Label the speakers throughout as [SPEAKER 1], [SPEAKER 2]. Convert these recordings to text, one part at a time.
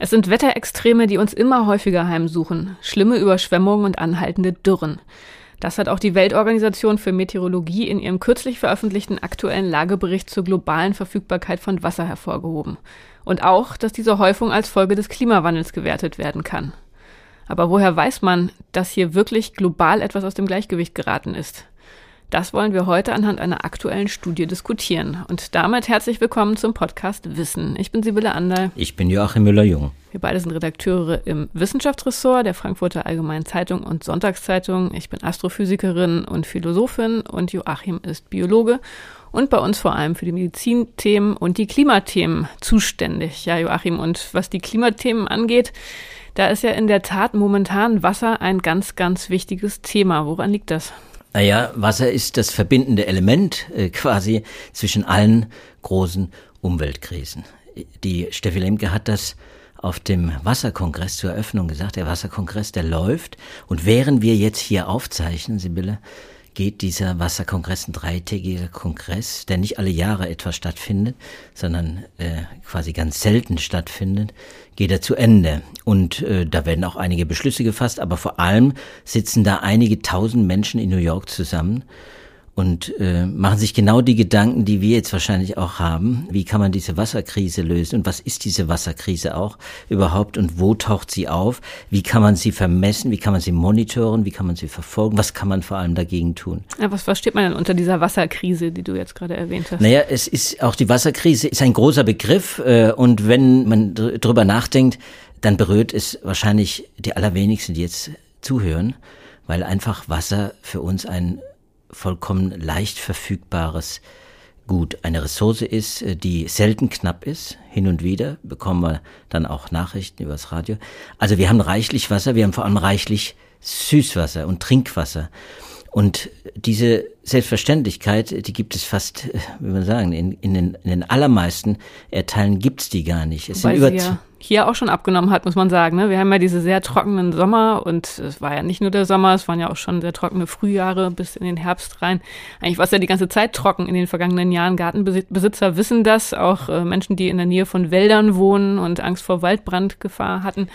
[SPEAKER 1] Es sind Wetterextreme, die uns immer häufiger heimsuchen. Schlimme Überschwemmungen und anhaltende Dürren. Das hat auch die Weltorganisation für Meteorologie in ihrem kürzlich veröffentlichten aktuellen Lagebericht zur globalen Verfügbarkeit von Wasser hervorgehoben. Und auch, dass diese Häufung als Folge des Klimawandels gewertet werden kann. Aber woher weiß man, dass hier wirklich global etwas aus dem Gleichgewicht geraten ist? Das wollen wir heute anhand einer aktuellen Studie diskutieren. Und damit herzlich willkommen zum Podcast Wissen. Ich bin Sibylle Ander.
[SPEAKER 2] Ich bin Joachim Müller-Jung.
[SPEAKER 1] Wir beide sind Redakteure im Wissenschaftsressort der Frankfurter Allgemeinen Zeitung und Sonntagszeitung. Ich bin Astrophysikerin und Philosophin und Joachim ist Biologe und bei uns vor allem für die Medizinthemen und die Klimathemen zuständig. Ja, Joachim, und was die Klimathemen angeht, da ist ja in der Tat momentan Wasser ein ganz, ganz wichtiges Thema. Woran liegt das?
[SPEAKER 2] Naja, Wasser ist das verbindende Element äh, quasi zwischen allen großen Umweltkrisen. Die Steffi Lemke hat das auf dem Wasserkongress zur Eröffnung gesagt. Der Wasserkongress, der läuft. Und während wir jetzt hier aufzeichnen, Sibylle, geht dieser Wasserkongress, ein dreitägiger Kongress, der nicht alle Jahre etwa stattfindet, sondern äh, quasi ganz selten stattfindet, geht er zu Ende. Und äh, da werden auch einige Beschlüsse gefasst, aber vor allem sitzen da einige tausend Menschen in New York zusammen und äh, machen sich genau die Gedanken, die wir jetzt wahrscheinlich auch haben. Wie kann man diese Wasserkrise lösen und was ist diese Wasserkrise auch überhaupt und wo taucht sie auf? Wie kann man sie vermessen? Wie kann man sie monitoren? Wie kann man sie verfolgen? Was kann man vor allem dagegen tun?
[SPEAKER 1] Ja, was versteht man denn unter dieser Wasserkrise, die du jetzt gerade erwähnt hast?
[SPEAKER 2] Naja, es ist auch die Wasserkrise ist ein großer Begriff äh, und wenn man dr drüber nachdenkt, dann berührt es wahrscheinlich die allerwenigsten, die jetzt zuhören, weil einfach Wasser für uns ein vollkommen leicht verfügbares Gut, eine Ressource ist, äh, die selten knapp ist. Hin und wieder bekommen wir dann auch Nachrichten übers Radio. Also wir haben reichlich Wasser, wir haben vor allem reichlich Süßwasser und Trinkwasser. Und diese Selbstverständlichkeit, die gibt es fast, äh, wie man sagen, in, in, den, in den allermeisten Teilen gibt's die gar nicht.
[SPEAKER 1] Es Weil sind über ja hier auch schon abgenommen hat, muss man sagen. Ne? Wir haben ja diese sehr trockenen Sommer und es war ja nicht nur der Sommer, es waren ja auch schon sehr trockene Frühjahre bis in den Herbst rein. Eigentlich war es ja die ganze Zeit trocken in den vergangenen Jahren. Gartenbesitzer wissen das, auch äh, Menschen, die in der Nähe von Wäldern wohnen und Angst vor Waldbrandgefahr hatten.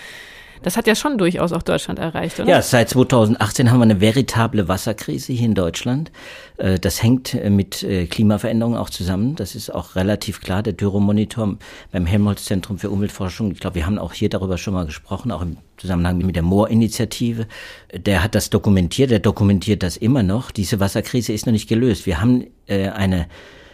[SPEAKER 1] Das hat ja schon durchaus auch Deutschland erreicht, oder?
[SPEAKER 2] Ja, seit 2018 haben wir eine veritable Wasserkrise hier in Deutschland. Äh, das hängt äh, mit äh, Klimaveränderungen auch zusammen. Das ist auch relativ klar. Der Dürremonitor beim Helmholtz-Zentrum für Umweltforschung, ich glaube, wir haben auch hier darüber schon mal gesprochen, auch im Zusammenhang mit der Moorinitiative. Der hat das dokumentiert, der dokumentiert das immer noch. Diese Wasserkrise ist noch nicht gelöst. Wir haben eine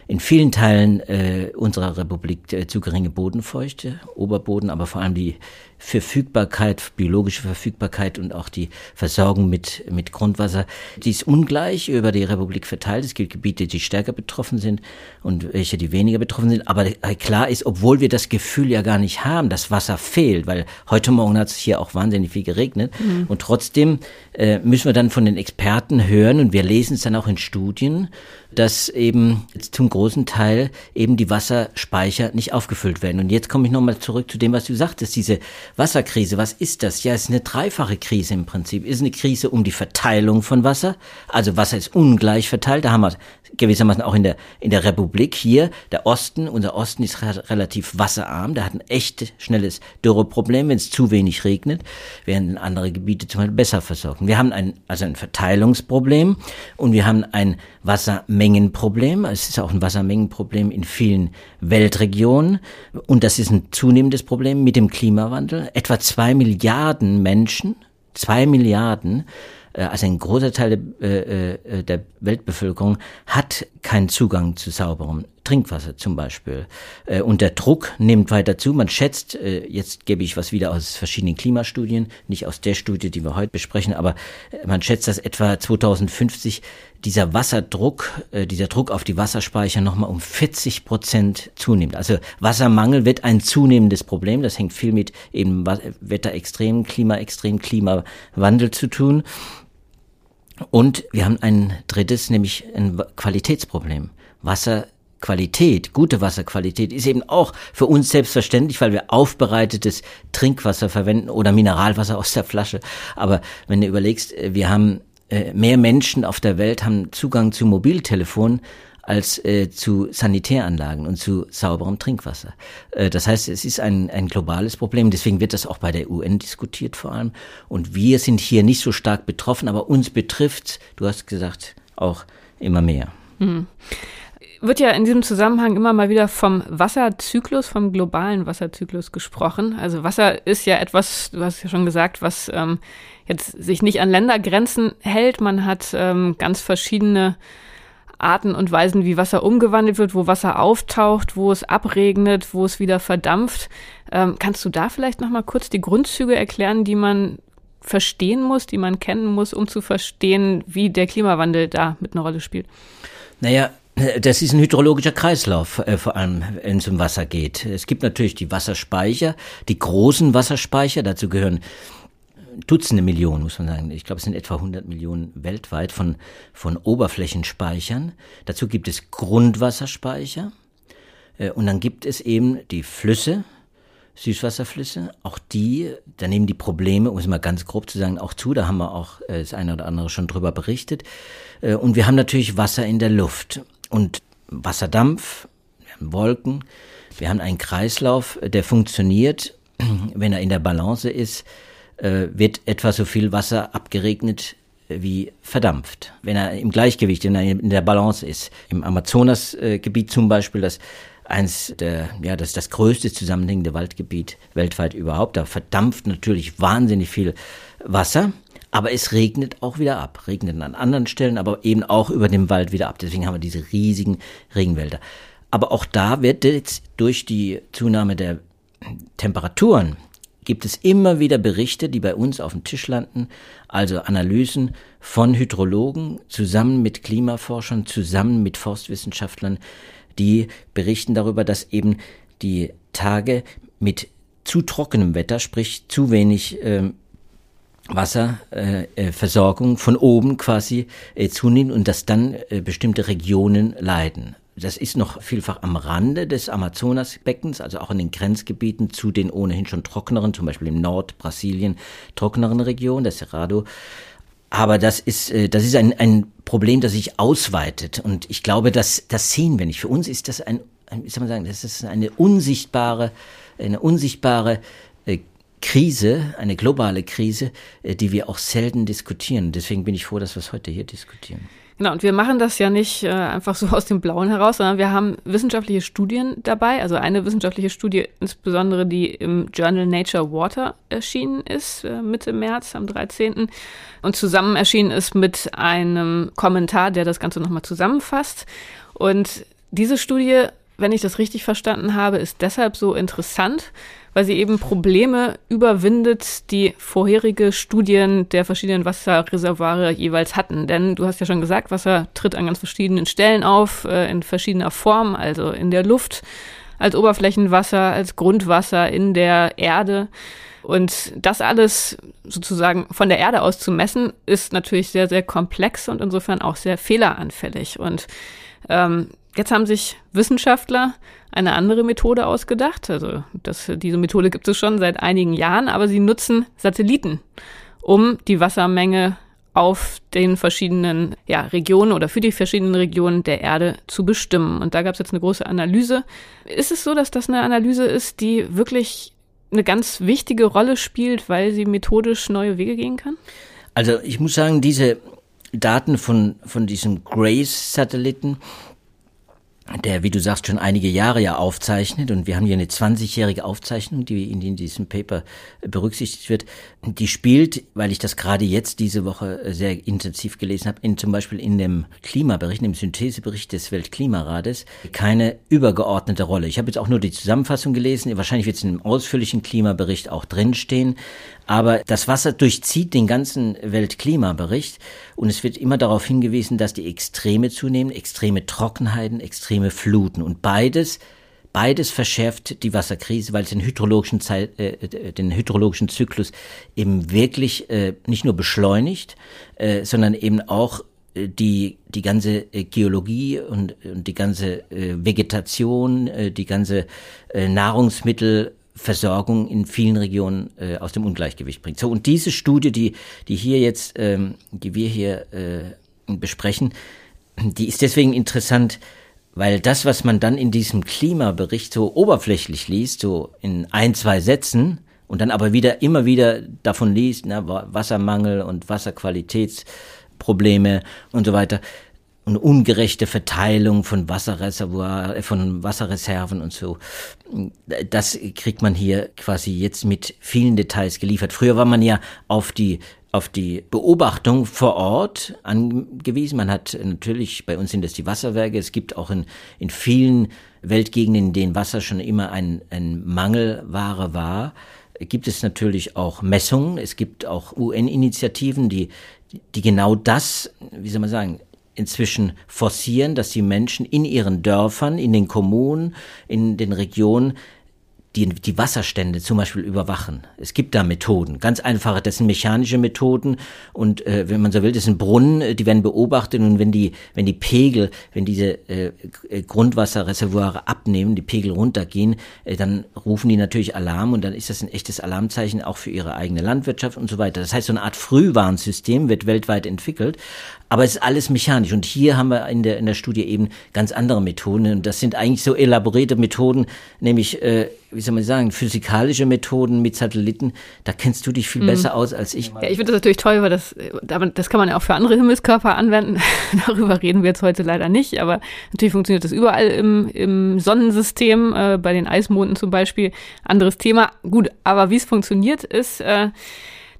[SPEAKER 2] in vielen Teilen äh, unserer Republik äh, zu geringe Bodenfeuchte, Oberboden, aber vor allem die Verfügbarkeit, biologische Verfügbarkeit und auch die Versorgung mit, mit Grundwasser, die ist ungleich über die Republik verteilt. Es gibt Gebiete, die stärker betroffen sind und welche, die weniger betroffen sind. Aber klar ist, obwohl wir das Gefühl ja gar nicht haben, dass Wasser fehlt, weil heute Morgen hat es hier auch wahnsinnig viel geregnet mhm. und trotzdem äh, müssen wir dann von den Experten hören und wir lesen es dann auch in Studien, dass eben zum großen Teil eben die Wasserspeicher nicht aufgefüllt werden. Und jetzt komme ich nochmal zurück zu dem, was du sagtest, diese Wasserkrise, was ist das? Ja, es ist eine dreifache Krise im Prinzip. Es ist eine Krise um die Verteilung von Wasser. Also Wasser ist ungleich verteilt. Da haben wir gewissermaßen auch in der, in der Republik hier, der Osten, unser Osten ist relativ wasserarm. Der hat ein echt schnelles Dürreproblem, wenn es zu wenig regnet, während andere Gebiete zum Beispiel besser versorgt. Wir haben ein, also ein Verteilungsproblem und wir haben ein Wassermengenproblem. Es ist auch ein Wassermengenproblem in vielen Weltregionen. Und das ist ein zunehmendes Problem mit dem Klimawandel. Etwa zwei Milliarden Menschen, zwei Milliarden, äh, also ein großer Teil äh, äh, der Weltbevölkerung hat keinen Zugang zu sauberem Trinkwasser zum Beispiel. Äh, und der Druck nimmt weiter zu. Man schätzt, äh, jetzt gebe ich was wieder aus verschiedenen Klimastudien, nicht aus der Studie, die wir heute besprechen, aber äh, man schätzt, dass etwa 2050 dieser Wasserdruck, dieser Druck auf die Wasserspeicher nochmal um 40 Prozent zunimmt. Also Wassermangel wird ein zunehmendes Problem. Das hängt viel mit eben Wetterextrem, Klimaextrem, Klimawandel zu tun. Und wir haben ein drittes, nämlich ein Qualitätsproblem. Wasser Qualität, gute Wasserqualität ist eben auch für uns selbstverständlich, weil wir aufbereitetes Trinkwasser verwenden oder Mineralwasser aus der Flasche. Aber wenn du überlegst, äh, wir haben äh, mehr Menschen auf der Welt haben Zugang zu Mobiltelefonen als äh, zu Sanitäranlagen und zu sauberem Trinkwasser. Das heißt, es ist ein, ein globales Problem. Deswegen wird das auch bei der UN diskutiert vor allem. Und wir sind hier nicht so stark betroffen, aber uns betrifft, du hast gesagt, auch immer mehr. Hm
[SPEAKER 1] wird ja in diesem Zusammenhang immer mal wieder vom Wasserzyklus, vom globalen Wasserzyklus gesprochen. Also Wasser ist ja etwas, du hast ja schon gesagt, was ähm, jetzt sich nicht an Ländergrenzen hält. Man hat ähm, ganz verschiedene Arten und Weisen, wie Wasser umgewandelt wird, wo Wasser auftaucht, wo es abregnet, wo es wieder verdampft. Ähm, kannst du da vielleicht noch mal kurz die Grundzüge erklären, die man verstehen muss, die man kennen muss, um zu verstehen, wie der Klimawandel da mit einer Rolle spielt?
[SPEAKER 2] Naja, das ist ein hydrologischer Kreislauf, äh, vor allem wenn es um Wasser geht. Es gibt natürlich die Wasserspeicher, die großen Wasserspeicher, dazu gehören Dutzende Millionen, muss man sagen. Ich glaube, es sind etwa 100 Millionen weltweit von, von Oberflächenspeichern. Dazu gibt es Grundwasserspeicher. Äh, und dann gibt es eben die Flüsse, Süßwasserflüsse. Auch die, da nehmen die Probleme, um es mal ganz grob zu sagen, auch zu. Da haben wir auch äh, das eine oder andere schon drüber berichtet. Äh, und wir haben natürlich Wasser in der Luft und Wasserdampf, wir haben Wolken, wir haben einen Kreislauf, der funktioniert, wenn er in der Balance ist, äh, wird etwa so viel Wasser abgeregnet wie verdampft, wenn er im Gleichgewicht, wenn er in der Balance ist. Im Amazonasgebiet zum Beispiel, das eins der, ja, das ist das größte zusammenhängende Waldgebiet weltweit überhaupt. Da verdampft natürlich wahnsinnig viel Wasser. Aber es regnet auch wieder ab. Regnet an anderen Stellen, aber eben auch über dem Wald wieder ab. Deswegen haben wir diese riesigen Regenwälder. Aber auch da wird jetzt durch die Zunahme der Temperaturen gibt es immer wieder Berichte, die bei uns auf dem Tisch landen, also Analysen von Hydrologen zusammen mit Klimaforschern, zusammen mit Forstwissenschaftlern, die berichten darüber, dass eben die Tage mit zu trockenem Wetter, sprich zu wenig ähm, Wasserversorgung äh, von oben quasi äh, zunehmen und dass dann äh, bestimmte Regionen leiden. Das ist noch vielfach am Rande des Amazonasbeckens, also auch in den Grenzgebieten zu den ohnehin schon trockeneren, zum Beispiel im Nordbrasilien trockeneren Regionen, der Cerrado. Aber das ist, äh, das ist ein, ein Problem, das sich ausweitet. Und ich glaube, das, das sehen wir nicht. Für uns ist das ein, wie soll man sagen, das ist eine unsichtbare, eine unsichtbare äh, Krise, eine globale Krise, äh, die wir auch selten diskutieren. Deswegen bin ich froh, dass wir es heute hier diskutieren.
[SPEAKER 1] Genau, und wir machen das ja nicht äh, einfach so aus dem Blauen heraus, sondern wir haben wissenschaftliche Studien dabei. Also eine wissenschaftliche Studie, insbesondere die im Journal Nature Water erschienen ist, äh, Mitte März am 13. Und zusammen erschienen ist mit einem Kommentar, der das Ganze nochmal zusammenfasst. Und diese Studie, wenn ich das richtig verstanden habe, ist deshalb so interessant, weil sie eben Probleme überwindet, die vorherige Studien der verschiedenen Wasserreservoire jeweils hatten. Denn du hast ja schon gesagt, Wasser tritt an ganz verschiedenen Stellen auf, äh, in verschiedener Form, also in der Luft, als Oberflächenwasser, als Grundwasser, in der Erde. Und das alles sozusagen von der Erde aus zu messen, ist natürlich sehr, sehr komplex und insofern auch sehr fehleranfällig. Und ähm, Jetzt haben sich Wissenschaftler eine andere Methode ausgedacht. Also das, diese Methode gibt es schon seit einigen Jahren, aber sie nutzen Satelliten, um die Wassermenge auf den verschiedenen ja, Regionen oder für die verschiedenen Regionen der Erde zu bestimmen. Und da gab es jetzt eine große Analyse. Ist es so, dass das eine Analyse ist, die wirklich eine ganz wichtige Rolle spielt, weil sie methodisch neue Wege gehen kann?
[SPEAKER 2] Also ich muss sagen, diese Daten von, von diesem Grace-Satelliten, der, wie du sagst, schon einige Jahre ja aufzeichnet. Und wir haben hier eine 20-jährige Aufzeichnung, die in diesem Paper berücksichtigt wird, die spielt, weil ich das gerade jetzt diese Woche sehr intensiv gelesen habe, in, zum Beispiel in dem Klimabericht, im Synthesebericht des Weltklimarates, keine übergeordnete Rolle. Ich habe jetzt auch nur die Zusammenfassung gelesen, wahrscheinlich wird es in einem ausführlichen Klimabericht auch drinstehen, aber das Wasser durchzieht den ganzen Weltklimabericht und es wird immer darauf hingewiesen, dass die Extreme zunehmen, extreme Trockenheiten, extreme Fluten. Und beides Beides verschärft die Wasserkrise, weil es den hydrologischen, Zeit, äh, äh, den hydrologischen Zyklus eben wirklich äh, nicht nur beschleunigt, äh, sondern eben auch äh, die, die ganze äh, Geologie und, und die ganze Vegetation, die ganze Nahrungsmittel Versorgung in vielen Regionen äh, aus dem Ungleichgewicht bringt. So und diese Studie, die die hier jetzt, ähm, die wir hier äh, besprechen, die ist deswegen interessant, Weil das, was man dann in diesem Klimabericht so oberflächlich liest, so in ein, zwei Sätzen, und dann aber wieder immer wieder davon liest, na, Wassermangel und Wasserqualitätsprobleme und so weiter und ungerechte Verteilung von Wasserreservoir, äh, von Wasserreserven und so. Das kriegt man hier quasi jetzt mit vielen Details geliefert. Früher war man ja auf die auf die Beobachtung vor Ort angewiesen. Man hat natürlich, bei uns sind das die Wasserwerke, es gibt auch in, in vielen Weltgegenden, in denen Wasser schon immer ein, ein Mangelware war, gibt es natürlich auch Messungen, es gibt auch UN-Initiativen, die, die genau das, wie soll man sagen, inzwischen forcieren, dass die Menschen in ihren Dörfern, in den Kommunen, in den Regionen die, die Wasserstände zum Beispiel überwachen. Es gibt da Methoden, ganz einfache, das sind mechanische Methoden und äh, wenn man so will, das sind Brunnen, äh, die werden beobachtet und wenn die, wenn die Pegel, wenn diese äh, äh, Grundwasserreservoire abnehmen, die Pegel runtergehen, äh, dann rufen die natürlich Alarm und dann ist das ein echtes Alarmzeichen auch für ihre eigene Landwirtschaft und so weiter. Das heißt, so eine Art Frühwarnsystem wird weltweit entwickelt, aber es ist alles mechanisch. Und hier haben wir in der, in der Studie eben ganz andere Methoden. Und das sind eigentlich so elaborierte Methoden, nämlich, äh, wie soll man sagen, physikalische Methoden mit Satelliten. Da kennst du dich viel mhm. besser aus als ich.
[SPEAKER 1] Ja, ich finde das natürlich toll, weil das, das kann man ja auch für andere Himmelskörper anwenden. Darüber reden wir jetzt heute leider nicht. Aber natürlich funktioniert das überall im, im Sonnensystem, äh, bei den Eismonden zum Beispiel. Anderes Thema. Gut, aber wie es funktioniert, ist, äh,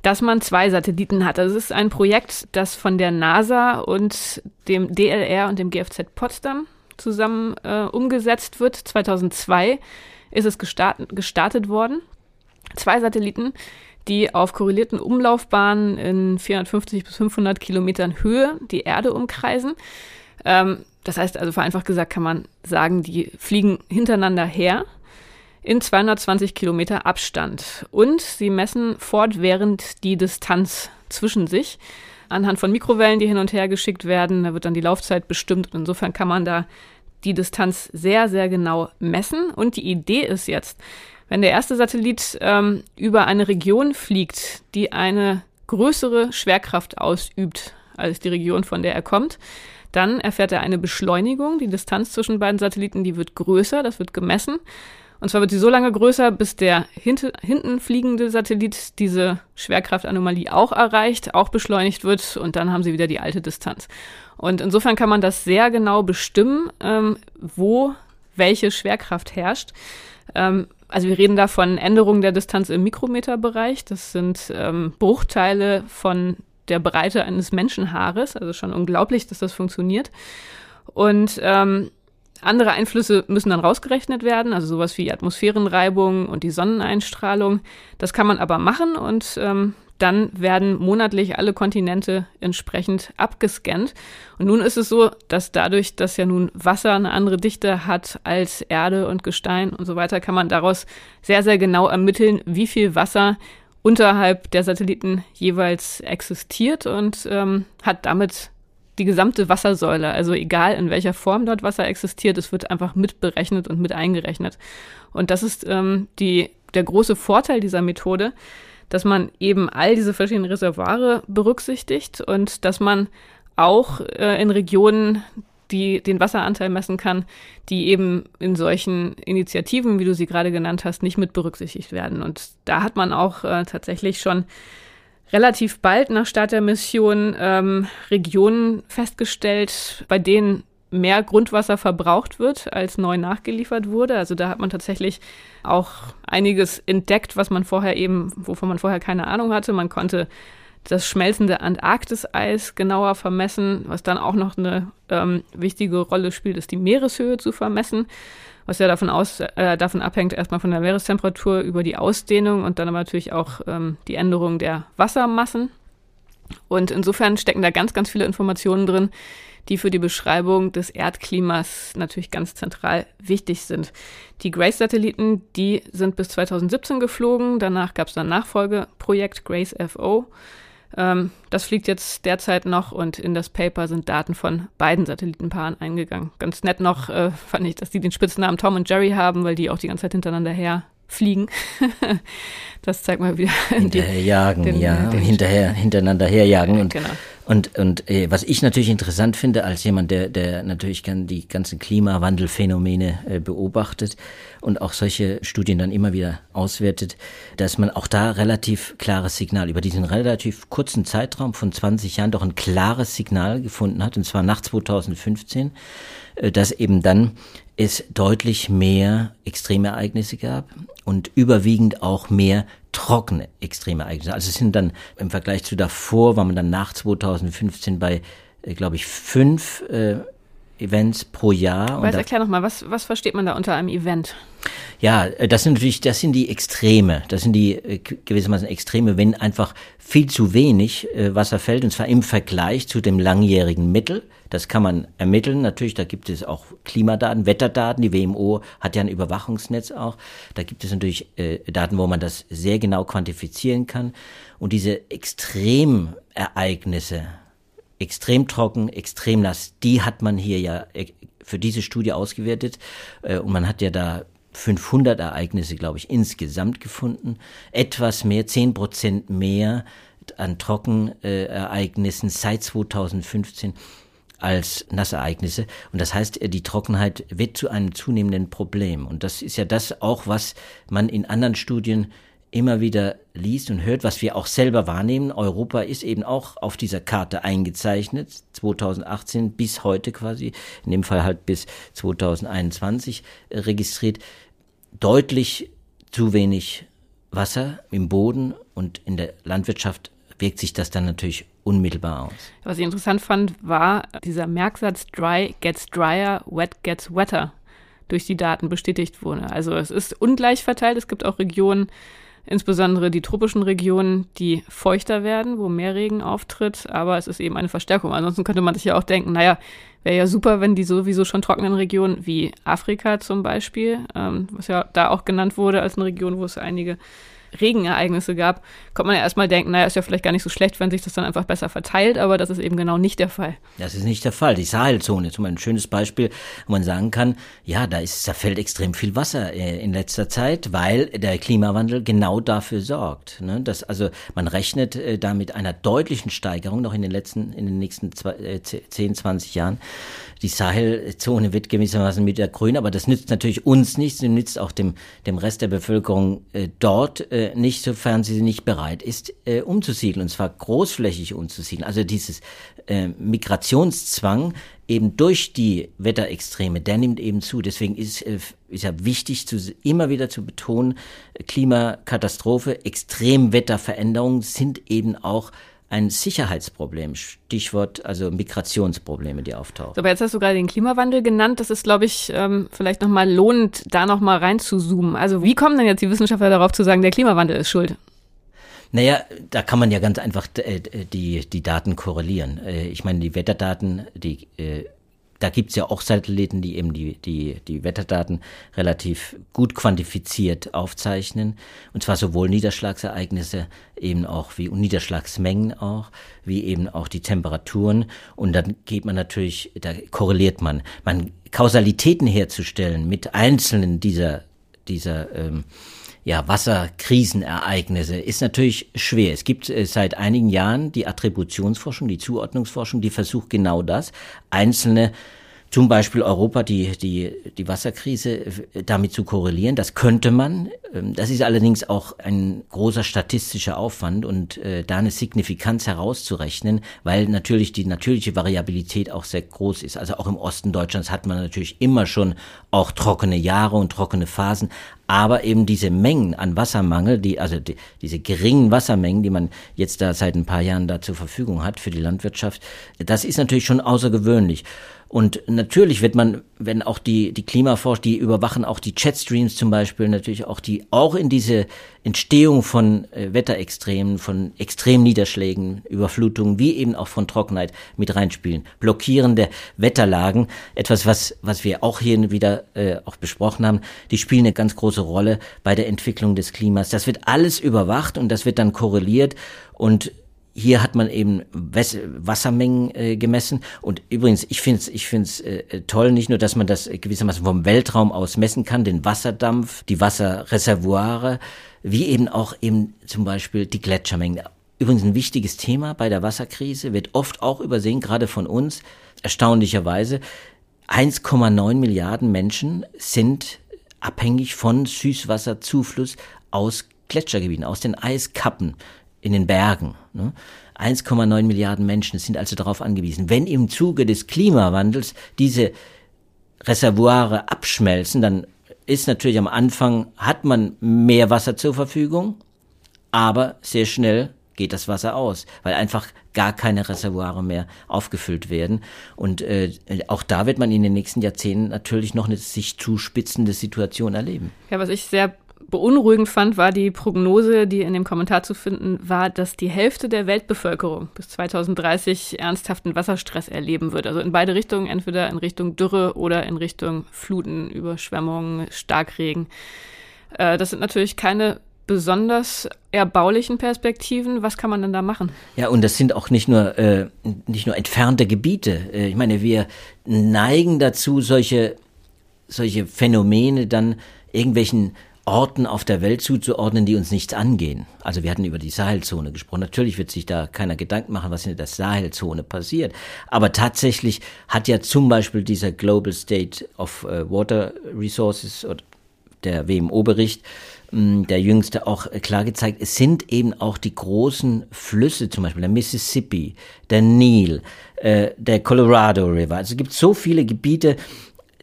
[SPEAKER 1] dass man zwei Satelliten hat. Das ist ein Projekt, das von der NASA und dem DLR und dem GFZ Potsdam zusammen äh, umgesetzt wird. 2002 ist es gestartet, gestartet worden. Zwei Satelliten, die auf korrelierten Umlaufbahnen in 450 bis 500 Kilometern Höhe die Erde umkreisen. Ähm, das heißt also vereinfacht gesagt kann man sagen, die fliegen hintereinander her in 220 Kilometer Abstand. Und sie messen fortwährend die Distanz zwischen sich anhand von Mikrowellen, die hin und her geschickt werden. Da wird dann die Laufzeit bestimmt. Insofern kann man da die Distanz sehr, sehr genau messen. Und die Idee ist jetzt, wenn der erste Satellit ähm, über eine Region fliegt, die eine größere Schwerkraft ausübt als die Region, von der er kommt, dann erfährt er eine Beschleunigung. Die Distanz zwischen beiden Satelliten, die wird größer, das wird gemessen. Und zwar wird sie so lange größer, bis der hinte, hinten fliegende Satellit diese Schwerkraftanomalie auch erreicht, auch beschleunigt wird und dann haben sie wieder die alte Distanz. Und insofern kann man das sehr genau bestimmen, ähm, wo welche Schwerkraft herrscht. Ähm, also wir reden da von Änderungen der Distanz im Mikrometerbereich. Das sind ähm, Bruchteile von der Breite eines Menschenhaares. Also schon unglaublich, dass das funktioniert. Und ähm, andere Einflüsse müssen dann rausgerechnet werden, also sowas wie Atmosphärenreibung und die Sonneneinstrahlung. Das kann man aber machen und ähm, dann werden monatlich alle Kontinente entsprechend abgescannt. Und nun ist es so, dass dadurch, dass ja nun Wasser eine andere Dichte hat als Erde und Gestein und so weiter, kann man daraus sehr, sehr genau ermitteln, wie viel Wasser unterhalb der Satelliten jeweils existiert und ähm, hat damit die gesamte Wassersäule. Also egal in welcher Form dort Wasser existiert, es wird einfach mitberechnet und mit eingerechnet. Und das ist ähm, die, der große Vorteil dieser Methode, dass man eben all diese verschiedenen Reservoire berücksichtigt und dass man auch äh, in Regionen die den Wasseranteil messen kann, die eben in solchen Initiativen, wie du sie gerade genannt hast, nicht mit berücksichtigt werden. Und da hat man auch äh, tatsächlich schon relativ bald nach Start der Mission ähm, Regionen festgestellt, bei denen mehr Grundwasser verbraucht wird, als neu nachgeliefert wurde. Also da hat man tatsächlich auch einiges entdeckt, was man vorher eben, wovon man vorher keine Ahnung hatte. Man konnte das schmelzende Antarktiseis genauer vermessen, was dann auch noch eine ähm, wichtige Rolle spielt, ist die Meereshöhe zu vermessen was ja davon, aus, äh, davon abhängt, erstmal von der Meerestemperatur über die Ausdehnung und dann aber natürlich auch ähm, die Änderung der Wassermassen. Und insofern stecken da ganz, ganz viele Informationen drin, die für die Beschreibung des Erdklimas natürlich ganz zentral wichtig sind. Die GRACE-Satelliten, die sind bis 2017 geflogen. Danach gab es dann Nachfolgeprojekt GRACE-FO. Ähm, das fliegt jetzt derzeit noch und in das Paper sind Daten von beiden Satellitenpaaren eingegangen. Ganz nett noch äh, fand ich, dass die den Spitznamen Tom und Jerry haben, weil die auch die ganze Zeit hintereinander her fliegen. das zeigt mal wieder.
[SPEAKER 2] Hinterherjagen, den, ja. Den, hinterher, hintereinander herjagen. Und, genau. und, und äh, was ich natürlich interessant finde, als jemand, der, der natürlich kann die ganzen Klimawandelphänomene äh, beobachtet und auch solche Studien dann immer wieder auswertet, dass man auch da relativ klares Signal über diesen relativ kurzen Zeitraum von 20 Jahren doch ein klares Signal gefunden hat, und zwar nach 2015, äh, dass eben dann es deutlich mehr Extremereignisse gab und überwiegend auch mehr trockene Extremereignisse. Also es sind dann im Vergleich zu davor, war man dann nach 2015 bei, äh, glaube ich, fünf äh, Events pro Jahr.
[SPEAKER 1] Weiß, erklär nochmal, was, was versteht man da unter einem Event?
[SPEAKER 2] Ja, äh, das sind natürlich, das sind die Extreme. Das sind die äh, gewissermaßen Extreme, wenn einfach viel zu wenig äh, Wasser fällt, und zwar im Vergleich zu dem langjährigen Mittel. Das kann man ermitteln. Natürlich, da gibt es auch Klimadaten, Wetterdaten. Die WMO hat ja ein Überwachungsnetz auch. Da gibt es natürlich äh, Daten, wo man das sehr genau quantifizieren kann. Und diese Extremereignisse, extrem trocken, extrem nass, die hat man hier ja äh, für diese Studie ausgewertet. Äh, und man hat ja da 500 Ereignisse, glaube ich, insgesamt gefunden. Etwas mehr, 10 Prozent mehr an Trockenereignissen seit 2015 als Nassereignisse. Und das heißt, die Trockenheit wird zu einem zunehmenden Problem. Und das ist ja das auch, was man in anderen Studien immer wieder liest und hört, was wir auch selber wahrnehmen. Europa ist eben auch auf dieser Karte eingezeichnet, 2018 bis heute quasi, in dem Fall halt bis 2021 äh, registriert. Deutlich zu wenig Wasser im Boden und in der Landwirtschaft wirkt sich das dann natürlich unmittelbar aus.
[SPEAKER 1] Was ich interessant fand, war dieser Merksatz Dry gets drier, wet gets wetter durch die Daten bestätigt wurde. Also es ist ungleich verteilt. Es gibt auch Regionen, insbesondere die tropischen Regionen, die feuchter werden, wo mehr Regen auftritt, aber es ist eben eine Verstärkung. Ansonsten könnte man sich ja auch denken, naja, wäre ja super, wenn die sowieso schon trockenen Regionen wie Afrika zum Beispiel, ähm, was ja da auch genannt wurde als eine Region, wo es einige Regenereignisse gab, kommt man ja erstmal denken, naja, ist ja vielleicht gar nicht so schlecht, wenn sich das dann einfach besser verteilt, aber das ist eben genau nicht der Fall.
[SPEAKER 2] Das ist nicht der Fall. Die Sahelzone zum Beispiel ein schönes Beispiel, wo man sagen kann, ja, da ist, da fällt extrem viel Wasser äh, in letzter Zeit, weil der Klimawandel genau dafür sorgt. Ne? Das, also man rechnet äh, da mit einer deutlichen Steigerung noch in den letzten, in den nächsten zwei, äh, 10, 20 Jahren die Sahelzone wird gewissermaßen wieder grün, aber das nützt natürlich uns nichts, nützt auch dem, dem Rest der Bevölkerung äh, dort äh, nicht, sofern sie nicht bereit ist, äh, umzusiedeln, und zwar großflächig umzusiedeln. Also dieses äh, Migrationszwang eben durch die Wetterextreme, der nimmt eben zu. Deswegen ist, äh, ist ja wichtig, zu, immer wieder zu betonen, Klimakatastrophe, Extremwetterveränderungen sind eben auch ein Sicherheitsproblem. Stichwort also Migrationsprobleme, die auftauchen.
[SPEAKER 1] So, aber jetzt hast du gerade den Klimawandel genannt. Das ist, glaube ich, ähm, vielleicht nochmal lohnend, da nochmal reinzuzoomen. Also wie kommen denn jetzt die Wissenschaftler darauf zu sagen, der Klimawandel ist schuld?
[SPEAKER 2] Naja, da kann man ja ganz einfach äh, die, die Daten korrelieren. Äh, ich meine, die Wetterdaten, die äh, da gibt's ja auch Satelliten, die eben die, die, die Wetterdaten relativ gut quantifiziert aufzeichnen. Und zwar sowohl Niederschlagsereignisse eben auch wie und Niederschlagsmengen auch, wie eben auch die Temperaturen. Und dann geht man natürlich, da korreliert man. Man Kausalitäten herzustellen mit einzelnen dieser, dieser ähm, ja, Wasserkrisenereignisse ist natürlich schwer. Es gibt äh, seit einigen Jahren die Attributionsforschung, die Zuordnungsforschung, die versucht genau das, einzelne zum Beispiel Europa die, die, die Wasserkrise äh, damit zu korrelieren. Das könnte man. Ähm, das ist allerdings auch ein großer statistischer Aufwand und äh, da eine Signifikanz herauszurechnen, weil natürlich die natürliche Variabilität auch sehr groß ist. Also auch im Osten Deutschlands hat man natürlich immer schon auch trockene Jahre und trockene Phasen, aber eben diese Mengen an Wassermangel, die, also die, diese geringen Wassermengen, die man jetzt da seit ein paar Jahren da zur Verfügung hat für die Landwirtschaft, das ist natürlich schon außergewöhnlich. Und natürlich wird man, wenn auch die, die Klimaforscher, die überwachen auch die Chatstreams zum Beispiel, natürlich auch die, auch in diese Entstehung von äh, Wetterextremen, von Extremniederschlägen, Überflutungen, wie eben auch von Trockenheit mit reinspielen. Blockierende Wetterlagen, etwas, was, was wir auch hier wieder äh, auch besprochen haben, die spielen eine ganz große Rolle bei der Entwicklung des Klimas. Das wird alles überwacht und das wird dann korreliert und hier hat man eben Wassermengen äh, gemessen. Und übrigens, ich finde es ich find's, äh, toll, nicht nur, dass man das gewissermaßen vom Weltraum aus messen kann, den Wasserdampf, die Wasserreservoire, wie eben auch eben zum Beispiel die Gletschermengen. Übrigens ein wichtiges Thema bei der Wasserkrise, wird oft auch übersehen, gerade von uns, erstaunlicherweise. 1,9 Milliarden Menschen sind abhängig von Süßwasserzufluss aus Gletschergebieten, aus den Eiskappen in den Bergen. Ne? 1,9 Milliarden Menschen sind also darauf angewiesen. Wenn im Zuge des Klimawandels diese Reservoire abschmelzen, dann ist natürlich am Anfang, hat man mehr Wasser zur Verfügung, aber sehr schnell geht das Wasser aus, weil einfach gar keine Reservoire mehr aufgefüllt werden. Und äh, auch da wird man in den nächsten Jahrzehnten natürlich noch eine sich zuspitzende Situation erleben.
[SPEAKER 1] Ja, was ich sehr beunruhigend fand, war die Prognose, die in dem Kommentar zu finden war, dass die Hälfte der Weltbevölkerung bis 2030 ernsthaften Wasserstress erleben wird. Also in beide Richtungen, entweder in Richtung Dürre oder in Richtung Fluten, Überschwemmungen, Starkregen. Äh, das sind natürlich keine besonders erbaulichen Perspektiven. Was kann man denn da machen?
[SPEAKER 2] Ja, und das sind auch nicht nur, äh, nicht nur entfernte Gebiete. Äh, ich meine, wir neigen dazu, solche, solche Phänomene dann irgendwelchen Orten auf der Welt zuzuordnen, die uns nichts angehen. Also wir hatten über die Sahelzone gesprochen. Natürlich wird sich da keiner Gedanken machen, was in der Sahelzone passiert. Aber tatsächlich hat ja zum Beispiel dieser Global State of äh, Water Resources oder der WMO-Bericht, hm, der jüngste, auch klar gezeigt, es sind eben auch die großen Flüsse, zum Beispiel der Mississippi, der Nil, äh, der Colorado River. Also es gibt so viele Gebiete,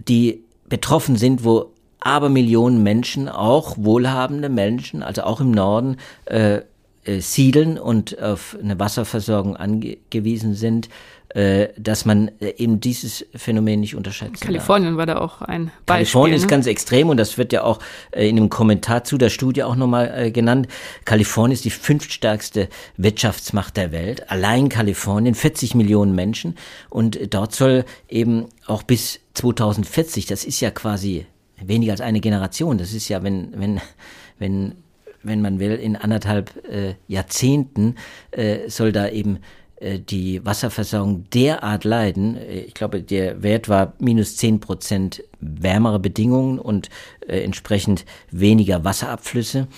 [SPEAKER 2] die betroffen sind, wo aber Millionen Menschen, auch wohlhabende Menschen, also auch im Norden, äh, äh, siedeln und auf eine Wasserversorgung angewiesen sind, äh, dass man äh, eben dieses Phänomen nicht unterschätzen
[SPEAKER 1] Kalifornien darf. war da auch ein Beispiel.
[SPEAKER 2] Kalifornien
[SPEAKER 1] ne?
[SPEAKER 2] ist ganz extrem und das wird ja auch äh, in einem Kommentar zu der Studie auch nochmal äh, genannt. Kalifornien ist die fünftstärkste Wirtschaftsmacht der Welt. Allein Kalifornien, 40 Millionen Menschen und dort soll eben auch bis 2040, das ist ja quasi weniger als eine Generation. Das ist ja, wenn, wenn, wenn, wenn man will, in anderthalb äh, Jahrzehnten äh, soll da eben äh, die Wasserversorgung derart leiden. Ich glaube, der Wert war minus zehn Prozent wärmere Bedingungen und äh, entsprechend weniger Wasserabflüsse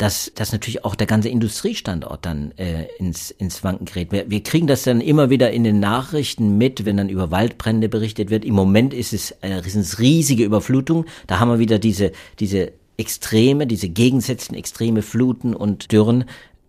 [SPEAKER 2] dass, dass natürlich auch der ganze Industriestandort dann äh, ins, ins Wanken gerät. Wir, wir kriegen das dann immer wieder in den Nachrichten mit, wenn dann über Waldbrände berichtet wird. Im Moment ist es, äh, sind es riesige Überflutungen. Da haben wir wieder diese, diese Extreme, diese gegensätzlichen Extreme Fluten und Dürren.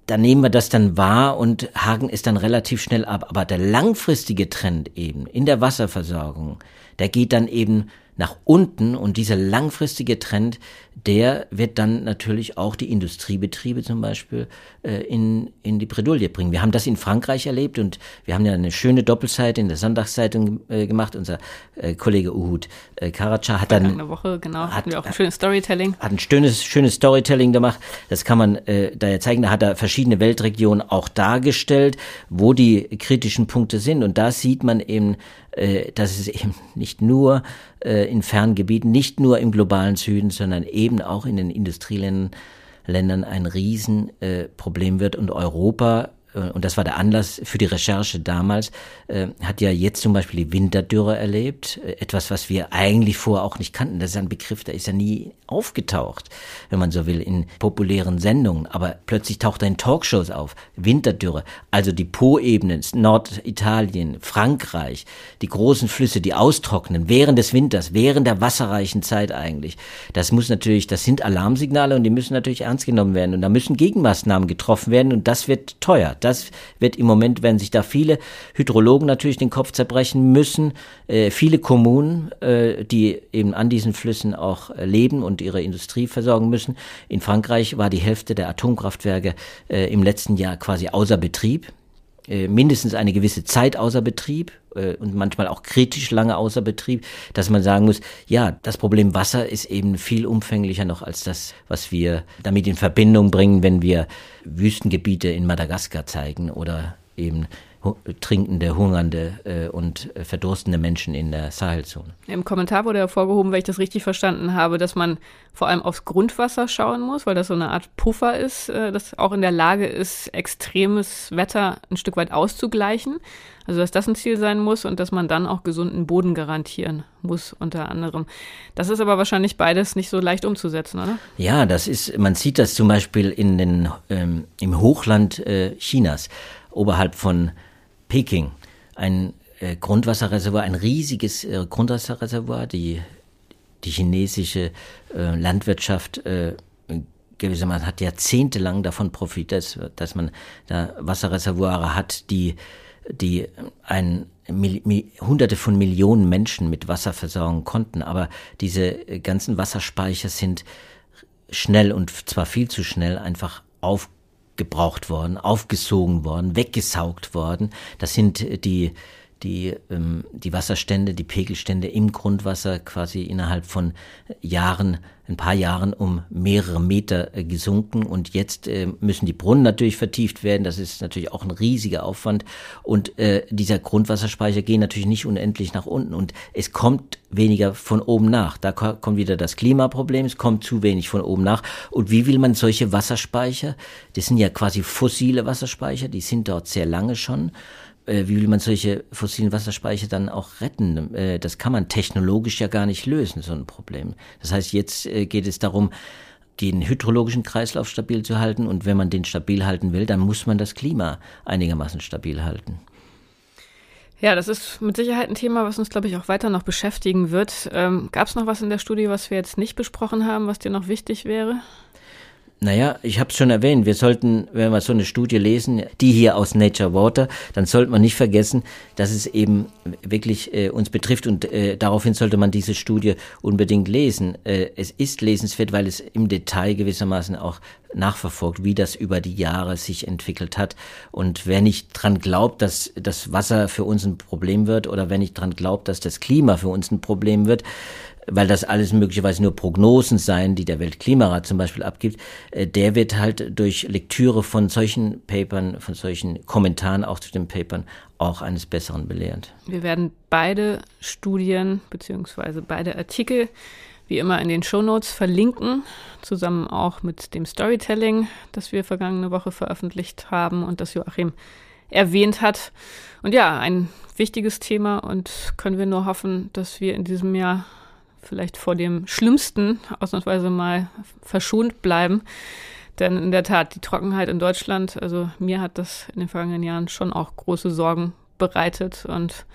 [SPEAKER 2] Da nehmen wir das dann wahr und haken es dann relativ schnell ab. Aber der langfristige Trend eben in der Wasserversorgung, der geht dann eben nach unten und dieser langfristige Trend, der wird dann natürlich auch die Industriebetriebe zum Beispiel äh, in, in die Bredouille bringen. Wir haben das in Frankreich erlebt und wir haben ja eine schöne Doppelseite in der Sonntagszeitung äh, gemacht. Unser äh, Kollege Uhud äh, Karaca hat dann
[SPEAKER 1] eine Woche genau hat, hatten wir auch ein schönes Storytelling.
[SPEAKER 2] Hat ein schönes schönes Storytelling gemacht. Das kann man äh, da ja zeigen. Da hat er verschiedene Weltregionen auch dargestellt, wo die kritischen Punkte sind und da sieht man eben äh, dass es eben nicht nur äh, in Ferngebieten, nicht nur im globalen Süden, sondern eben auch in den Industrieländern Ländern ein Riesenproblem wird. Und Europa und das war der Anlass für die Recherche damals, äh, hat ja jetzt zum Beispiel die Winterdürre erlebt. Äh, etwas, was wir eigentlich vorher auch nicht kannten. Das ist ein Begriff, der ist ja nie aufgetaucht, wenn man so will, in populären Sendungen. Aber plötzlich taucht er in Talkshows auf. Winterdürre. Also die Po-Ebenen, Norditalien, Frankreich, die großen Flüsse, die austrocknen während des Winters, während der wasserreichen Zeit eigentlich. Das muss natürlich, das sind Alarmsignale und die müssen natürlich ernst genommen werden. Und da müssen Gegenmaßnahmen getroffen werden und das wird teuer. Das wird im Moment, werden sich da viele Hydrologen natürlich den Kopf zerbrechen müssen, äh, viele Kommunen, äh, die eben an diesen Flüssen auch äh, leben und ihre Industrie versorgen müssen. In Frankreich war die Hälfte der Atomkraftwerke äh, im letzten Jahr quasi außer Betrieb mindestens eine gewisse Zeit außer Betrieb äh, und manchmal auch kritisch lange außer Betrieb, dass man sagen muss, ja, das Problem Wasser ist eben viel umfänglicher noch als das, was wir damit in Verbindung bringen, wenn wir Wüstengebiete in Madagaskar zeigen oder eben trinkende, hungernde äh, und äh, verdurstende Menschen in der Sahelzone.
[SPEAKER 1] Im Kommentar wurde hervorgehoben, wenn ich das richtig verstanden habe, dass man vor allem aufs Grundwasser schauen muss, weil das so eine Art Puffer ist, äh, das auch in der Lage ist, extremes Wetter ein Stück weit auszugleichen. Also dass das ein Ziel sein muss und dass man dann auch gesunden Boden garantieren muss, unter anderem. Das ist aber wahrscheinlich beides nicht so leicht umzusetzen, oder?
[SPEAKER 2] Ja, das ist, man sieht das zum Beispiel in den, ähm, im Hochland äh, Chinas, oberhalb von Peking ein äh, Grundwasserreservoir, ein riesiges äh, Grundwasserreservoir. Die, die chinesische äh, Landwirtschaft äh, gewissermaßen hat jahrzehntelang davon profitiert, dass, dass man da Wasserreservoire hat, die, die ein, Mil, Mil, hunderte von Millionen Menschen mit Wasser versorgen konnten. Aber diese ganzen Wasserspeicher sind schnell und zwar viel zu schnell einfach auf gebraucht worden, aufgesogen worden, weggesaugt worden. Das sind die, die, ähm, die Wasserstände, die Pegelstände im Grundwasser quasi innerhalb von Jahren ein paar Jahren um mehrere Meter äh, gesunken. Und jetzt äh, müssen die Brunnen natürlich vertieft werden. Das ist natürlich auch ein riesiger Aufwand. Und äh, dieser Grundwasserspeicher geht natürlich nicht unendlich nach unten. Und es kommt weniger von oben nach. Da kommt wieder das Klimaproblem, es kommt zu wenig von oben nach. Und wie will man solche Wasserspeicher, das sind ja quasi fossile Wasserspeicher, die sind dort sehr lange schon, wie will man solche fossilen Wasserspeicher dann auch retten? Äh, das kann man technologisch ja gar nicht lösen, so ein Problem. Das heißt, jetzt äh, geht es darum, den hydrologischen Kreislauf stabil zu halten. Und wenn man den stabil halten will, dann muss man das Klima einigermaßen stabil halten.
[SPEAKER 1] Ja, das ist mit Sicherheit ein Thema, was uns, glaube ich, auch weiter noch beschäftigen wird. Ähm, Gab es noch was in der Studie, was wir jetzt nicht besprochen haben, was dir noch wichtig wäre?
[SPEAKER 2] Naja, ich habe es schon erwähnt, wir sollten, wenn wir so eine Studie lesen, die hier aus Nature Water, dann sollte man nicht vergessen, dass es eben wirklich äh, uns betrifft und äh, daraufhin sollte man diese Studie unbedingt lesen. Äh, es ist lesenswert, weil es im Detail gewissermaßen auch nachverfolgt, wie das über die Jahre sich entwickelt hat. Und wer nicht dran glaubt, dass das Wasser für uns ein Problem wird oder wer nicht dran glaubt, dass das Klima für uns ein Problem wird, weil das alles möglicherweise nur Prognosen seien, die der Weltklimarat zum Beispiel abgibt, äh, der wird halt durch Lektüre von solchen Papern, von solchen Kommentaren auch zu den Papern auch eines Besseren belehrt.
[SPEAKER 1] Wir werden beide Studien beziehungsweise beide Artikel wie immer in den Shownotes verlinken, zusammen auch mit dem Storytelling, das wir vergangene Woche veröffentlicht haben und das Joachim erwähnt hat. Und ja, ein wichtiges Thema und können wir nur hoffen, dass wir in diesem Jahr vielleicht vor dem Schlimmsten ausnahmsweise mal verschont bleiben. Denn in der Tat, die Trockenheit in Deutschland, also mir hat das in den vergangenen Jahren schon auch große Sorgen bereitet und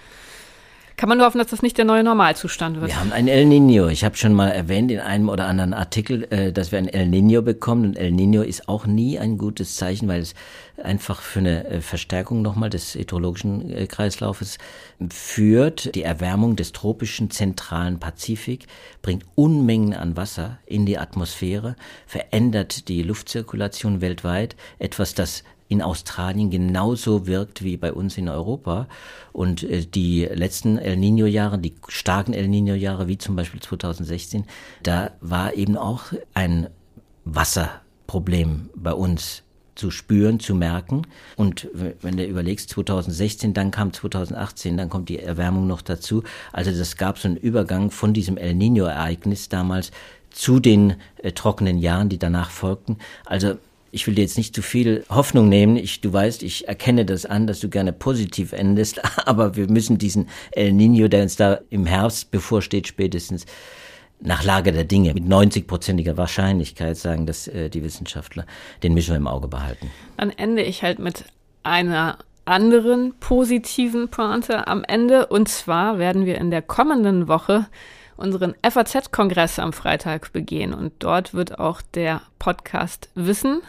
[SPEAKER 1] kann man nur hoffen, dass das nicht der neue Normalzustand wird.
[SPEAKER 2] Wir haben ein El Nino. Ich habe schon mal erwähnt in einem oder anderen Artikel, äh, dass wir ein El Nino bekommen. Und El Nino ist auch nie ein gutes Zeichen, weil es einfach für eine äh, Verstärkung nochmal des hydrologischen äh, Kreislaufes führt. Die Erwärmung des tropischen zentralen Pazifik bringt Unmengen an Wasser in die Atmosphäre, verändert die Luftzirkulation weltweit, etwas, das in Australien genauso wirkt wie bei uns in Europa. Und äh, die letzten El Nino-Jahre, die starken El Nino-Jahre, wie zum Beispiel 2016, da war eben auch ein Wasserproblem bei uns zu spüren, zu merken. Und wenn du überlegst, 2016, dann kam 2018, dann kommt die Erwärmung noch dazu. Also das gab so einen Übergang von diesem El Nino-Ereignis damals zu den äh, trockenen Jahren, die danach folgten. Also ich will dir jetzt nicht zu viel Hoffnung nehmen. Ich, du weißt, ich erkenne das an, dass du gerne positiv endest, aber wir müssen diesen El Nino, der uns da im Herbst bevorsteht, spätestens nach Lage der Dinge mit 90-prozentiger Wahrscheinlichkeit sagen, dass äh, die Wissenschaftler, den müssen wir im Auge behalten.
[SPEAKER 1] Dann ende ich halt mit einer anderen positiven Pointe am Ende. Und zwar werden wir in der kommenden Woche unseren FAZ-Kongress am Freitag begehen. Und dort wird auch der Podcast Wissen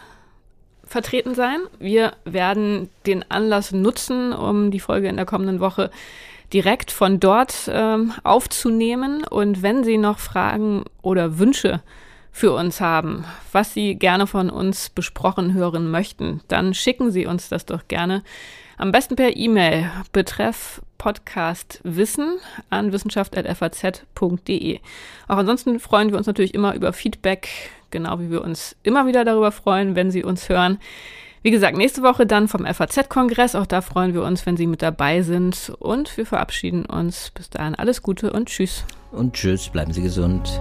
[SPEAKER 1] vertreten sein. Wir werden den Anlass nutzen, um die Folge in der kommenden Woche direkt von dort ähm, aufzunehmen. Und wenn Sie noch Fragen oder Wünsche für uns haben, was Sie gerne von uns besprochen hören möchten, dann schicken Sie uns das doch gerne. Am besten per E-Mail betreff Podcast Wissen an wissenschaft.faz.de. Auch ansonsten freuen wir uns natürlich immer über Feedback, genau wie wir uns immer wieder darüber freuen, wenn Sie uns hören. Wie gesagt, nächste Woche dann vom FAZ-Kongress. Auch da freuen wir uns, wenn Sie mit dabei sind. Und wir verabschieden uns. Bis dahin alles Gute und Tschüss.
[SPEAKER 2] Und Tschüss, bleiben Sie gesund.